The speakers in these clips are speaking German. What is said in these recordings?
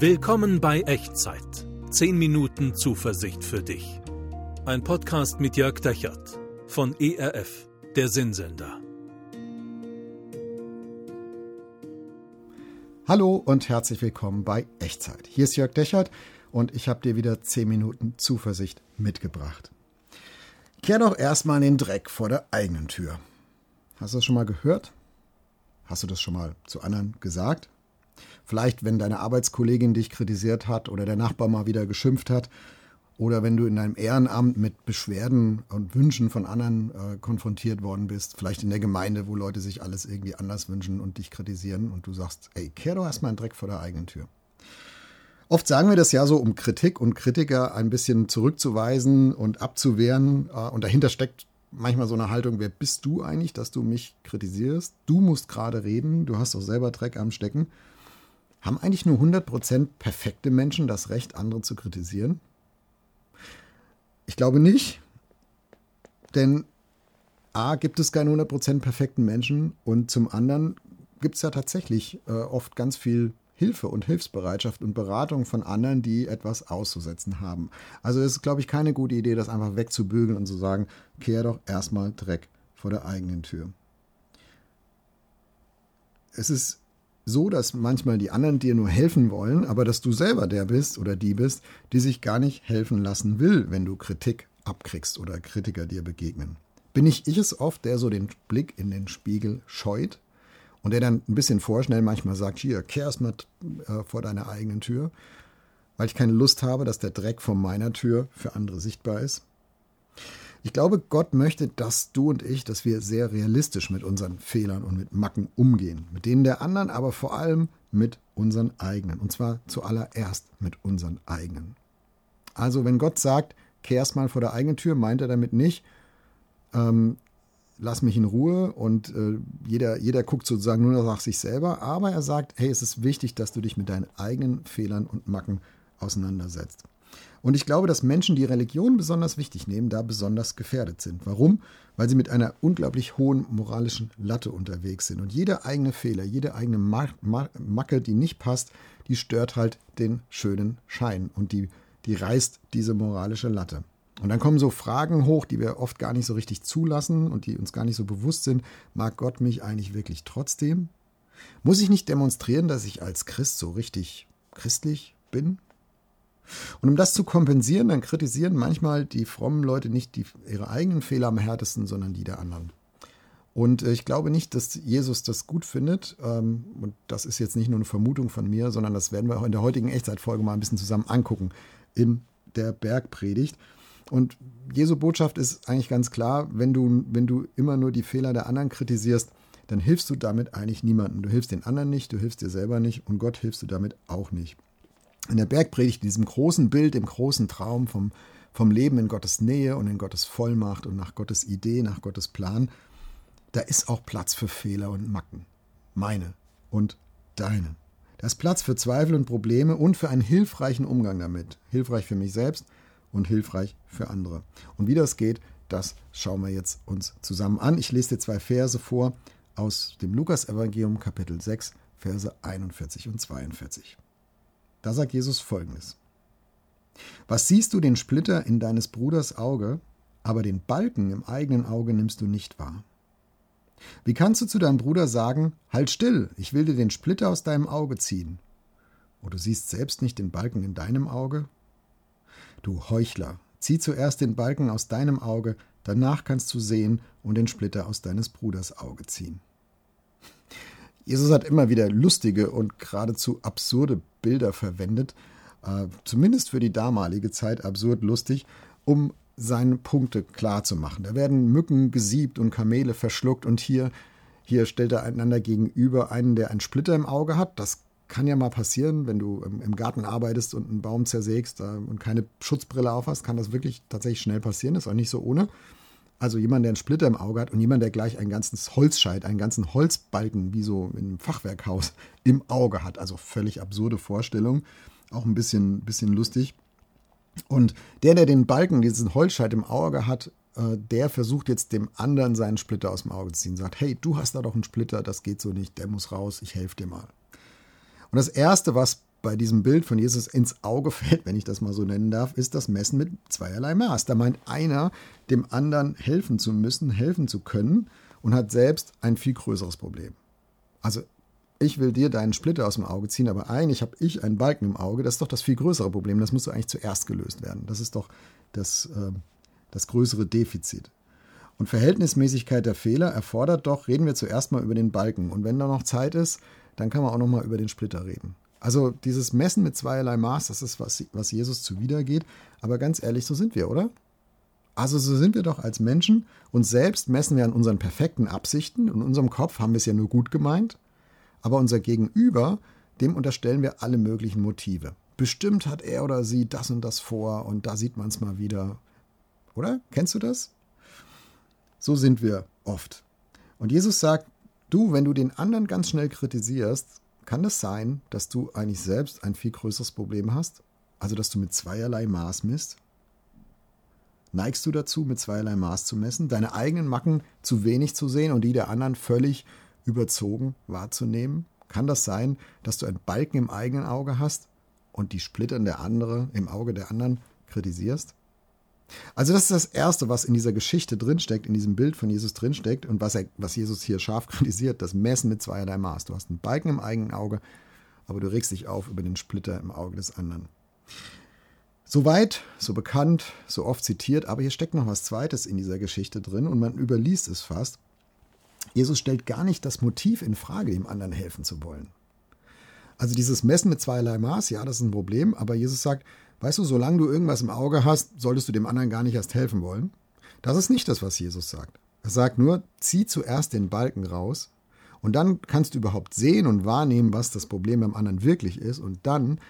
Willkommen bei Echtzeit. 10 Minuten Zuversicht für dich. Ein Podcast mit Jörg Dechert von ERF, der Sinnsender. Hallo und herzlich willkommen bei Echtzeit. Hier ist Jörg Dechert und ich habe dir wieder 10 Minuten Zuversicht mitgebracht. Kehr doch erstmal den Dreck vor der eigenen Tür. Hast du das schon mal gehört? Hast du das schon mal zu anderen gesagt? Vielleicht, wenn deine Arbeitskollegin dich kritisiert hat oder der Nachbar mal wieder geschimpft hat oder wenn du in deinem Ehrenamt mit Beschwerden und Wünschen von anderen äh, konfrontiert worden bist, vielleicht in der Gemeinde, wo Leute sich alles irgendwie anders wünschen und dich kritisieren und du sagst, ey, kehr doch erstmal einen Dreck vor der eigenen Tür. Oft sagen wir das ja so, um Kritik und Kritiker ein bisschen zurückzuweisen und abzuwehren. Äh, und dahinter steckt manchmal so eine Haltung, wer bist du eigentlich, dass du mich kritisierst? Du musst gerade reden, du hast doch selber Dreck am Stecken. Haben eigentlich nur 100% perfekte Menschen das Recht, andere zu kritisieren? Ich glaube nicht, denn a, gibt es keine 100% perfekten Menschen und zum anderen gibt es ja tatsächlich äh, oft ganz viel Hilfe und Hilfsbereitschaft und Beratung von anderen, die etwas auszusetzen haben. Also es ist, glaube ich, keine gute Idee, das einfach wegzubügeln und zu sagen, kehr doch erstmal Dreck vor der eigenen Tür. Es ist so, dass manchmal die anderen dir nur helfen wollen, aber dass du selber der bist oder die bist, die sich gar nicht helfen lassen will, wenn du Kritik abkriegst oder Kritiker dir begegnen. Bin ich ich es oft, der so den Blick in den Spiegel scheut und der dann ein bisschen vorschnell manchmal sagt, hier, kehr erstmal äh, vor deiner eigenen Tür, weil ich keine Lust habe, dass der Dreck vor meiner Tür für andere sichtbar ist. Ich glaube, Gott möchte, dass du und ich, dass wir sehr realistisch mit unseren Fehlern und mit Macken umgehen. Mit denen der anderen, aber vor allem mit unseren eigenen. Und zwar zuallererst mit unseren eigenen. Also, wenn Gott sagt, kehrst mal vor der eigenen Tür, meint er damit nicht, ähm, lass mich in Ruhe und äh, jeder, jeder guckt sozusagen nur nach sich selber, aber er sagt, hey, es ist wichtig, dass du dich mit deinen eigenen Fehlern und Macken auseinandersetzt. Und ich glaube, dass Menschen, die Religion besonders wichtig nehmen, da besonders gefährdet sind. Warum? Weil sie mit einer unglaublich hohen moralischen Latte unterwegs sind. Und jeder eigene Fehler, jede eigene Macke, die nicht passt, die stört halt den schönen Schein und die, die reißt diese moralische Latte. Und dann kommen so Fragen hoch, die wir oft gar nicht so richtig zulassen und die uns gar nicht so bewusst sind. Mag Gott mich eigentlich wirklich trotzdem? Muss ich nicht demonstrieren, dass ich als Christ so richtig christlich bin? Und um das zu kompensieren, dann kritisieren manchmal die frommen Leute nicht die, ihre eigenen Fehler am härtesten, sondern die der anderen. Und äh, ich glaube nicht, dass Jesus das gut findet. Ähm, und das ist jetzt nicht nur eine Vermutung von mir, sondern das werden wir auch in der heutigen Echtzeitfolge mal ein bisschen zusammen angucken in der Bergpredigt. Und Jesu Botschaft ist eigentlich ganz klar, wenn du, wenn du immer nur die Fehler der anderen kritisierst, dann hilfst du damit eigentlich niemandem. Du hilfst den anderen nicht, du hilfst dir selber nicht und Gott hilfst du damit auch nicht. In der Bergpredigt, in diesem großen Bild, im großen Traum vom, vom Leben in Gottes Nähe und in Gottes Vollmacht und nach Gottes Idee, nach Gottes Plan, da ist auch Platz für Fehler und Macken. Meine und deine. Da ist Platz für Zweifel und Probleme und für einen hilfreichen Umgang damit. Hilfreich für mich selbst und hilfreich für andere. Und wie das geht, das schauen wir jetzt uns zusammen an. Ich lese dir zwei Verse vor aus dem Lukas-Evangelium, Kapitel 6, Verse 41 und 42. Da sagt Jesus folgendes: Was siehst du den Splitter in deines Bruders Auge, aber den Balken im eigenen Auge nimmst du nicht wahr? Wie kannst du zu deinem Bruder sagen, halt still, ich will dir den Splitter aus deinem Auge ziehen? Und du siehst selbst nicht den Balken in deinem Auge? Du Heuchler, zieh zuerst den Balken aus deinem Auge, danach kannst du sehen und den Splitter aus deines Bruders Auge ziehen. Jesus hat immer wieder lustige und geradezu absurde Bilder verwendet, äh, zumindest für die damalige Zeit absurd lustig, um seine Punkte klar zu machen. Da werden Mücken gesiebt und Kamele verschluckt und hier, hier stellt er einander gegenüber einen, der einen Splitter im Auge hat. Das kann ja mal passieren, wenn du im Garten arbeitest und einen Baum zersägst und keine Schutzbrille aufhast, kann das wirklich tatsächlich schnell passieren. Das ist auch nicht so ohne. Also jemand, der einen Splitter im Auge hat und jemand, der gleich ein ganzes Holzscheit, einen ganzen Holzbalken, wie so in einem Fachwerkhaus, im Auge hat. Also völlig absurde Vorstellung. Auch ein bisschen, bisschen lustig. Und der, der den Balken, diesen Holzscheit im Auge hat, äh, der versucht jetzt dem anderen seinen Splitter aus dem Auge zu ziehen. Sagt, hey, du hast da doch einen Splitter, das geht so nicht, der muss raus, ich helfe dir mal. Und das Erste, was bei diesem Bild von Jesus ins Auge fällt, wenn ich das mal so nennen darf, ist das Messen mit zweierlei Maß. Da meint einer, dem anderen helfen zu müssen, helfen zu können und hat selbst ein viel größeres Problem. Also ich will dir deinen Splitter aus dem Auge ziehen, aber eigentlich habe ich einen Balken im Auge. Das ist doch das viel größere Problem. Das muss doch eigentlich zuerst gelöst werden. Das ist doch das, äh, das größere Defizit. Und Verhältnismäßigkeit der Fehler erfordert doch, reden wir zuerst mal über den Balken. Und wenn da noch Zeit ist, dann kann man auch noch mal über den Splitter reden. Also dieses Messen mit zweierlei Maß, das ist, was, was Jesus zuwidergeht. Aber ganz ehrlich, so sind wir, oder? Also so sind wir doch als Menschen. Uns selbst messen wir an unseren perfekten Absichten. In unserem Kopf haben wir es ja nur gut gemeint. Aber unser Gegenüber, dem unterstellen wir alle möglichen Motive. Bestimmt hat er oder sie das und das vor und da sieht man es mal wieder. Oder? Kennst du das? So sind wir oft. Und Jesus sagt, du, wenn du den anderen ganz schnell kritisierst, kann das sein, dass du eigentlich selbst ein viel größeres Problem hast? Also, dass du mit zweierlei Maß misst? Neigst du dazu, mit zweierlei Maß zu messen, deine eigenen Macken zu wenig zu sehen und die der anderen völlig überzogen wahrzunehmen? Kann das sein, dass du einen Balken im eigenen Auge hast und die Splittern der andere im Auge der anderen kritisierst? Also das ist das Erste, was in dieser Geschichte drinsteckt, in diesem Bild von Jesus drinsteckt und was, er, was Jesus hier scharf kritisiert, das Messen mit zweierlei Maß. Du hast einen Balken im eigenen Auge, aber du regst dich auf über den Splitter im Auge des anderen. So weit, so bekannt, so oft zitiert, aber hier steckt noch was Zweites in dieser Geschichte drin und man überliest es fast. Jesus stellt gar nicht das Motiv in Frage, dem anderen helfen zu wollen. Also dieses Messen mit zweierlei Maß, ja, das ist ein Problem, aber Jesus sagt, weißt du, solange du irgendwas im Auge hast, solltest du dem anderen gar nicht erst helfen wollen. Das ist nicht das, was Jesus sagt. Er sagt nur, zieh zuerst den Balken raus und dann kannst du überhaupt sehen und wahrnehmen, was das Problem beim anderen wirklich ist und dann,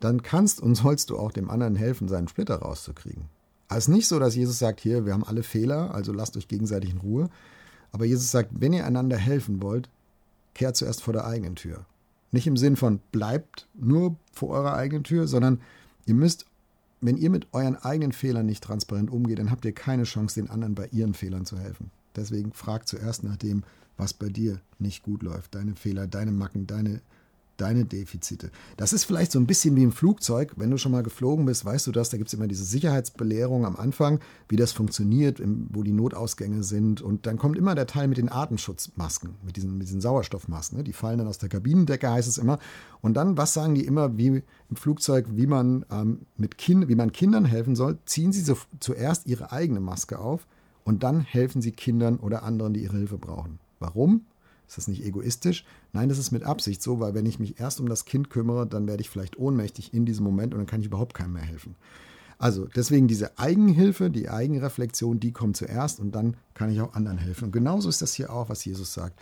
dann kannst und sollst du auch dem anderen helfen, seinen Splitter rauszukriegen. Also es ist nicht so, dass Jesus sagt, hier, wir haben alle Fehler, also lasst euch gegenseitig in Ruhe, aber Jesus sagt, wenn ihr einander helfen wollt, kehrt zuerst vor der eigenen Tür. Nicht im Sinn von bleibt nur vor eurer eigenen Tür, sondern ihr müsst, wenn ihr mit euren eigenen Fehlern nicht transparent umgeht, dann habt ihr keine Chance, den anderen bei ihren Fehlern zu helfen. Deswegen fragt zuerst nach dem, was bei dir nicht gut läuft. Deine Fehler, deine Macken, deine deine Defizite. Das ist vielleicht so ein bisschen wie im Flugzeug. Wenn du schon mal geflogen bist, weißt du das. Da gibt es immer diese Sicherheitsbelehrung am Anfang, wie das funktioniert, wo die Notausgänge sind. Und dann kommt immer der Teil mit den Atemschutzmasken, mit diesen, mit diesen Sauerstoffmasken. Ne? Die fallen dann aus der Kabinendecke, heißt es immer. Und dann, was sagen die immer, wie im Flugzeug, wie man, ähm, mit kind, wie man Kindern helfen soll? Ziehen sie so zuerst ihre eigene Maske auf und dann helfen sie Kindern oder anderen, die ihre Hilfe brauchen. Warum? Ist das nicht egoistisch? Nein, das ist mit Absicht so, weil wenn ich mich erst um das Kind kümmere, dann werde ich vielleicht ohnmächtig in diesem Moment und dann kann ich überhaupt keinem mehr helfen. Also deswegen diese Eigenhilfe, die Eigenreflexion, die kommt zuerst und dann kann ich auch anderen helfen. Und genauso ist das hier auch, was Jesus sagt.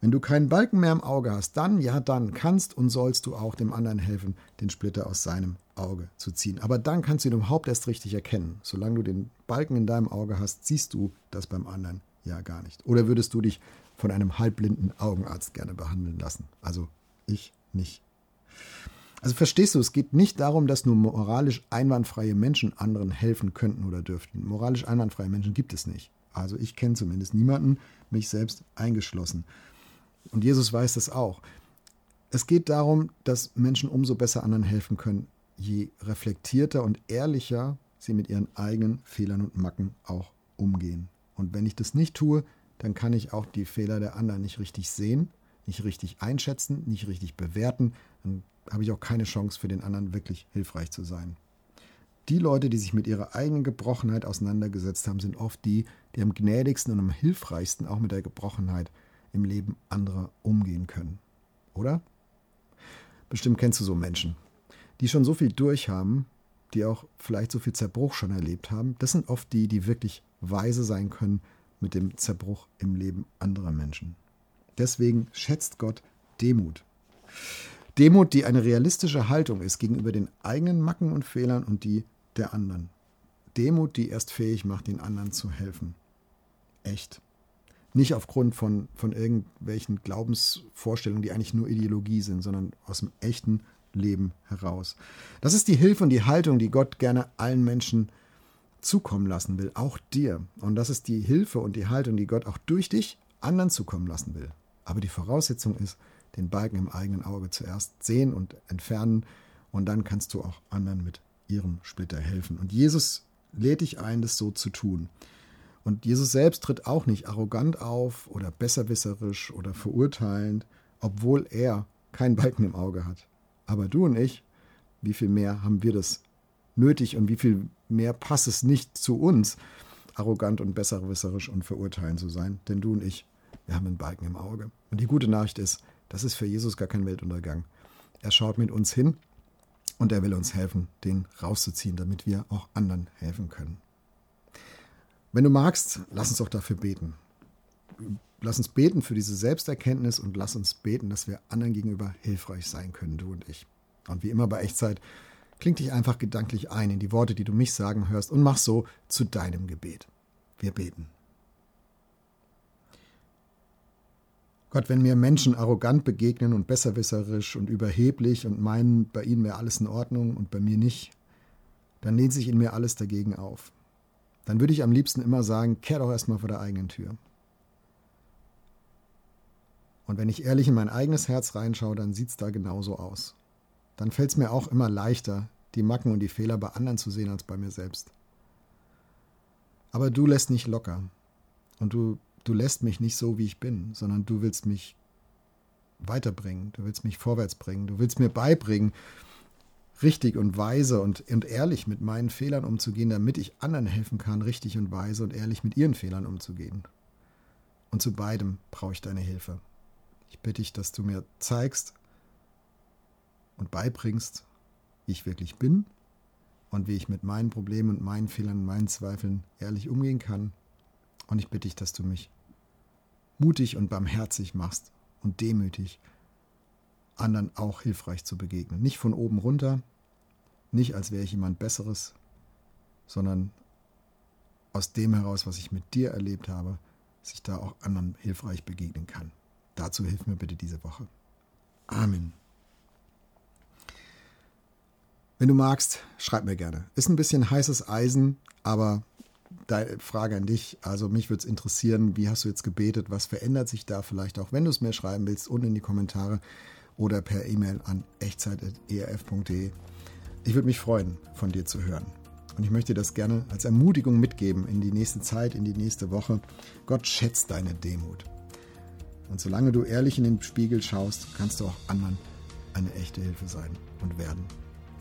Wenn du keinen Balken mehr im Auge hast, dann, ja, dann kannst und sollst du auch dem anderen helfen, den Splitter aus seinem Auge zu ziehen. Aber dann kannst du ihn überhaupt erst richtig erkennen. Solange du den Balken in deinem Auge hast, siehst du das beim anderen ja gar nicht. Oder würdest du dich von einem halbblinden Augenarzt gerne behandeln lassen. Also ich nicht. Also verstehst du, es geht nicht darum, dass nur moralisch einwandfreie Menschen anderen helfen könnten oder dürften. Moralisch einwandfreie Menschen gibt es nicht. Also ich kenne zumindest niemanden, mich selbst eingeschlossen. Und Jesus weiß das auch. Es geht darum, dass Menschen umso besser anderen helfen können, je reflektierter und ehrlicher sie mit ihren eigenen Fehlern und Macken auch umgehen. Und wenn ich das nicht tue, dann kann ich auch die Fehler der anderen nicht richtig sehen, nicht richtig einschätzen, nicht richtig bewerten. Dann habe ich auch keine Chance für den anderen wirklich hilfreich zu sein. Die Leute, die sich mit ihrer eigenen Gebrochenheit auseinandergesetzt haben, sind oft die, die am gnädigsten und am hilfreichsten auch mit der Gebrochenheit im Leben anderer umgehen können. Oder? Bestimmt kennst du so Menschen, die schon so viel durchhaben, die auch vielleicht so viel Zerbruch schon erlebt haben. Das sind oft die, die wirklich weise sein können mit dem Zerbruch im Leben anderer Menschen. Deswegen schätzt Gott Demut. Demut, die eine realistische Haltung ist gegenüber den eigenen Macken und Fehlern und die der anderen. Demut, die erst fähig macht, den anderen zu helfen. Echt. Nicht aufgrund von, von irgendwelchen Glaubensvorstellungen, die eigentlich nur Ideologie sind, sondern aus dem echten Leben heraus. Das ist die Hilfe und die Haltung, die Gott gerne allen Menschen zukommen lassen will, auch dir. Und das ist die Hilfe und die Haltung, die Gott auch durch dich anderen zukommen lassen will. Aber die Voraussetzung ist, den Balken im eigenen Auge zuerst sehen und entfernen und dann kannst du auch anderen mit ihrem Splitter helfen. Und Jesus lädt dich ein, das so zu tun. Und Jesus selbst tritt auch nicht arrogant auf oder besserwisserisch oder verurteilend, obwohl er keinen Balken im Auge hat. Aber du und ich, wie viel mehr haben wir das nötig und wie viel mehr passt es nicht zu uns, arrogant und besserwisserisch und verurteilend zu sein? Denn du und ich, wir haben einen Balken im Auge. Und die gute Nachricht ist, das ist für Jesus gar kein Weltuntergang. Er schaut mit uns hin und er will uns helfen, den rauszuziehen, damit wir auch anderen helfen können. Wenn du magst, lass uns auch dafür beten. Lass uns beten für diese Selbsterkenntnis und lass uns beten, dass wir anderen gegenüber hilfreich sein können, du und ich. Und wie immer bei Echtzeit, kling dich einfach gedanklich ein in die Worte, die du mich sagen hörst und mach so zu deinem Gebet. Wir beten. Gott, wenn mir Menschen arrogant begegnen und besserwisserisch und überheblich und meinen, bei ihnen wäre alles in Ordnung und bei mir nicht, dann lehnt sich in mir alles dagegen auf dann würde ich am liebsten immer sagen, kehr doch erstmal vor der eigenen Tür. Und wenn ich ehrlich in mein eigenes Herz reinschaue, dann sieht es da genauso aus. Dann fällt es mir auch immer leichter, die Macken und die Fehler bei anderen zu sehen als bei mir selbst. Aber du lässt nicht locker. Und du, du lässt mich nicht so, wie ich bin, sondern du willst mich weiterbringen, du willst mich vorwärts bringen, du willst mir beibringen, richtig und weise und, und ehrlich mit meinen Fehlern umzugehen, damit ich anderen helfen kann, richtig und weise und ehrlich mit ihren Fehlern umzugehen. Und zu beidem brauche ich deine Hilfe. Ich bitte dich, dass du mir zeigst und beibringst, ich wirklich bin und wie ich mit meinen Problemen und meinen Fehlern und meinen Zweifeln ehrlich umgehen kann. Und ich bitte dich, dass du mich mutig und barmherzig machst und demütig anderen auch hilfreich zu begegnen. Nicht von oben runter, nicht als wäre ich jemand Besseres, sondern aus dem heraus, was ich mit dir erlebt habe, dass ich da auch anderen hilfreich begegnen kann. Dazu hilf mir bitte diese Woche. Amen. Wenn du magst, schreib mir gerne. Ist ein bisschen heißes Eisen, aber deine Frage an dich. Also mich würde es interessieren, wie hast du jetzt gebetet? Was verändert sich da vielleicht auch, wenn du es mir schreiben willst, unten in die Kommentare oder per E-Mail an echtzeit.erf.de. Ich würde mich freuen, von dir zu hören. Und ich möchte das gerne als Ermutigung mitgeben in die nächste Zeit, in die nächste Woche. Gott schätzt deine Demut. Und solange du ehrlich in den Spiegel schaust, kannst du auch anderen eine echte Hilfe sein und werden.